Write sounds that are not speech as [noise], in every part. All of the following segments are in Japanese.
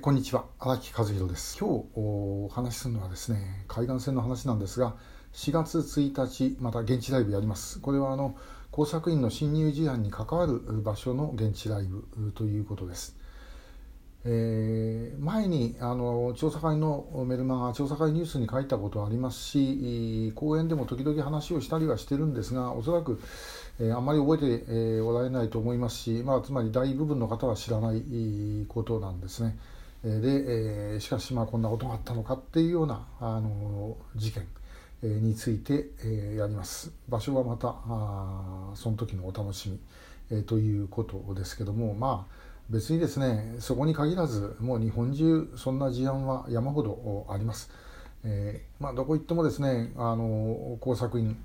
こんにちは荒木和弘です。今日お話しするのはですね海岸線の話なんですが4月1日また現地ライブやります。これはあの工作員の侵入事案に関わる場所の現地ライブということです。えー、前にあの調査会のメルマガ調査会ニュースに書いたことありますし講演でも時々話をしたりはしてるんですがおそらく、えー、あんまり覚えて、えー、おられないと思いますし、まあ、つまり大部分の方は知らないことなんですね。で、え、しかしまあこんなことがあったのかっていうようなあの事件について、え、やります。場所はまたあその時のお楽しみ、え、ということですけどもまあ別にですねそこに限らずもう日本中そんな事案は山ほどあります、えー、まあ、どこ行ってもですねあの工作員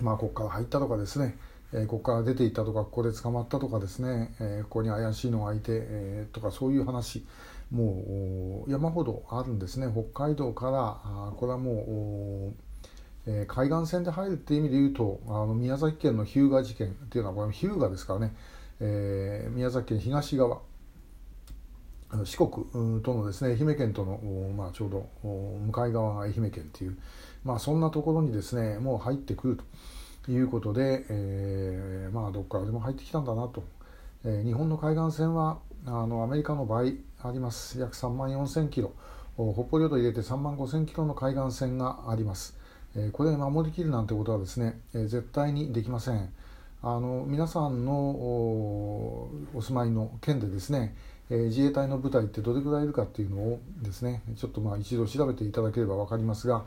まあここから入ったとかですねえここから出ていったとかここで捕まったとかですね、えここに怪しいのがいて、えとかそういう話もう山ほどあるんですね北海道からあこれはもう、え海岸線で入るっていう意味で言うとあの宮崎県の日向事件っていうのはこれ日向ですからね、えー、宮崎県東側四国とのですね愛媛県との、まあ、ちょうど向かい側が愛媛県っていう、まあ、そんなところにですねもう入ってくると。いうことで、えー、まあどっからでも入ってきたんだなと、えー、日本の海岸線はあのアメリカの倍あります。約3万4000キロ。北方領土入れて3万5000キロの海岸線があります、えー、これで守りきるなんてことはですね、えー、絶対にできません。あの皆さんのお住まいの県でですね、えー、自衛隊の部隊ってどれぐらいいるかっていうのをですねちょっとまあ一度調べていただければ分かりますが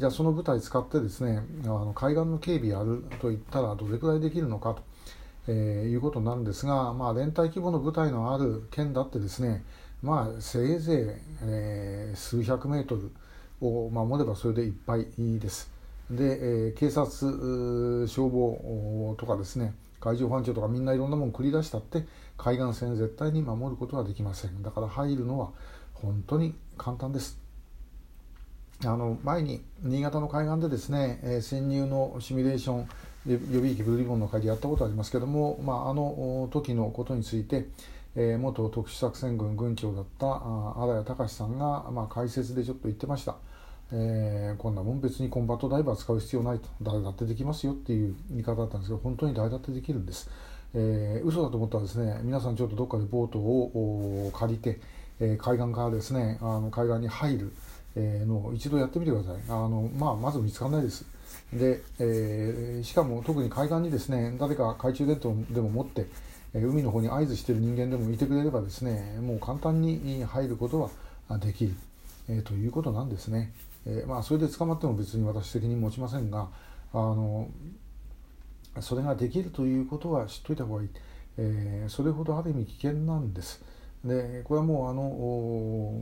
じゃあその部隊使ってですねあの海岸の警備やるといったらどれくらいできるのかと、えー、いうことになるんですが、まあ、連帯規模の部隊のある県だってですね、まあ、せいぜい、えー、数百メートルを守ればそれでいっぱいです。で、えー、警察、消防とかですね海上保安庁とかみんないろんなもの繰り出したって海岸線絶対に守ることはできませんだから入るのは本当に簡単ですあの前に新潟の海岸でですね、えー、潜入のシミュレーション予備役ブルーリボンの会でやったことありますけども、まあ、あの時のことについて、えー、元特殊作戦軍軍長だった荒谷隆さんが、まあ、解説でちょっと言ってました、えー、こんなもん別にコンバットダイバー使う必要ないと。誰だってできますよっていう言い方だったんですけど本当に誰だってできるんです、えー、嘘だと思ったらですね皆さんちょっとどっかでボートを借りて、えー、海岸からですねあの海岸に入る。えの一度やってみてください。あの、まあ、まず見つからないです。で、えー、しかも特に海岸にですね誰か懐中電灯でも持って海の方に合図している人間でもいてくれればですねもう簡単に入ることはできる、えー、ということなんですね、えー、まあ、それで捕まっても別に私責任持ちませんがあのそれができるということは知っといた方がいい、えそれほどある意味危険なんです。でこれはもうあの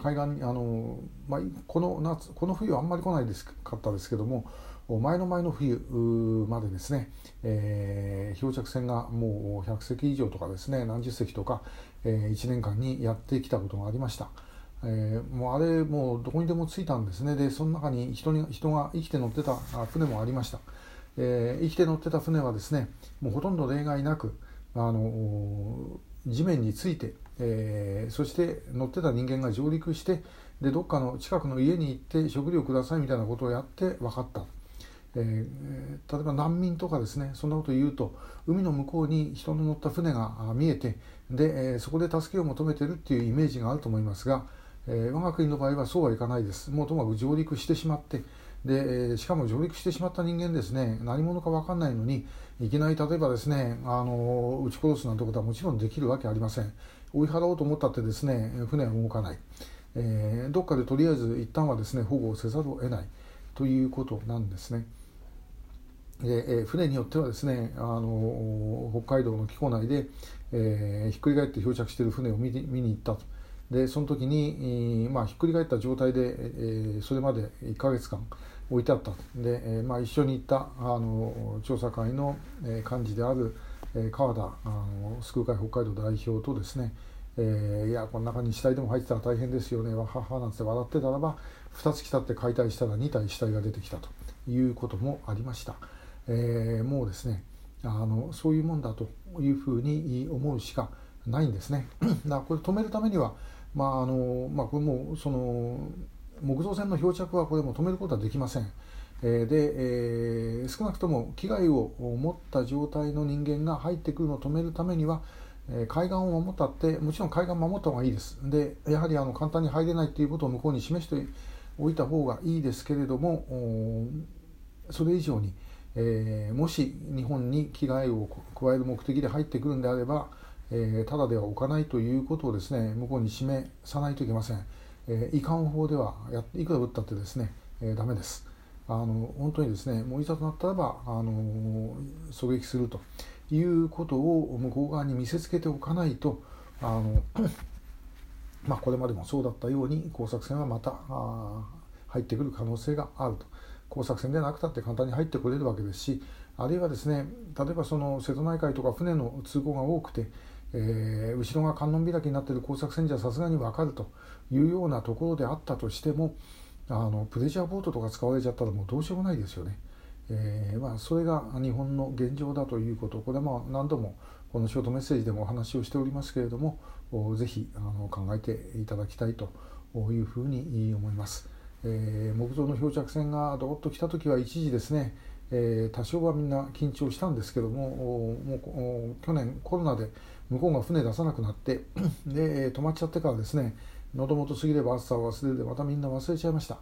海岸にあの、まあ、この夏この冬はあんまり来ないですかったですけども前の前の冬までですね、えー、漂着船がもう100隻以上とかですね何十隻とか、えー、1年間にやってきたことがありました。えー、もうあれもうどこにでも着いたんですねでその中に人に人が生きて乗ってた船もありました、えー、生きて乗ってた船はですねもうほとんど例外なくあの地面についてえー、そして乗ってた人間が上陸してでどっかの近くの家に行って食料くださいみたいなことをやって分かった、えー、例えば難民とかですねそんなこと言うと海の向こうに人の乗った船が見えてで、えー、そこで助けを求めてるっていうイメージがあると思いますが、えー、我が国の場合はそうはいかないです。もうともかく上陸してしまってでしかも上陸してしまった人間ですね何者か分かんないのにいきなり例えばですねあの撃ち殺すなんてことはもちろんできるわけありません。追い払おうと思ったってですね船は動かない、えー、どっかでとりあえず一旦はですね保護をせざるを得ない。ということなんですね。でえ、船によってはですねあの北海道の気候内で、えー、ひっくり返って漂着している船を見見に行ったと。でその時に、まあ、ひっくり返った状態で、え、それまで1ヶ月間置いてあった。で、えまあ、一緒に行ったあの調査会の、えー、幹事であるえ川田あの救う会北海道代表とですね、えー、いやこの中に死体でも入ってたら大変ですよね。わははなんて笑ってたらば2月経って解体したら2体死体が出てきたということもありました、えー、もうですねあのそういうもんだというふうに思うしかないんですね。[clears throat] だからこれ止めるためには、まああのまあ、これもその木造船の漂着はこれも止めることはできません。で、えー、少なくとも危害を持った状態の人間が入ってくるのを止めるためには、え、海岸を守ったってもちろん海岸を守った方がいいですでやはりあの簡単に入れないということを向こうに示しておいた方がいいですけれどもそれ以上に、えー、もし日本に危害を加える目的で入ってくるんであれば、えー、ただでは置かないということをですね向こうに示さないといけません、えー、遺憾法ではやいくら打ったってですね、えー、ダメです。あの本当にですねもういざとなったらばあの狙撃するということを向こう側に見せつけておかないとあの [coughs] まあ、これまでもそうだったように工作船はまた入ってくる可能性があると。工作船でなくたって簡単に入ってこれるわけですしあるいはですね例えばその瀬戸内海とか船の通行が多くて、えー、後ろが観音開きになっている工作船じゃさすがに分かるというようなところであったとしてもあのプレジャーボートとか使われちゃったらもうどうしようもないですよね。えーまあ、それが日本の現状だということこれは何度もこのショートメッセージでもお話をしておりますけれどもぜひあの考えていただきたいというふうに思います。えー、木造の漂着船がどっと来た時は一時ですね、えー、多少はみんな緊張したんですけどももう去年コロナで向こうが船出さなくなって [clears throat] で止まっちゃってからですね喉元過ぎれば暑さを忘れるでまたみんな忘れちゃいました。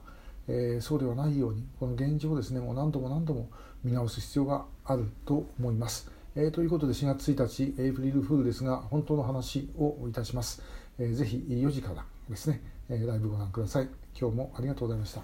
えー、そうではないようにこの現状をですねもう何度も何度も見直す必要があると思います。えー、ということで4月1日エイプリルフールですが本当の話をいたします。えー、ぜひ4時からですね、えライブご覧ください。今日もありがとうございました。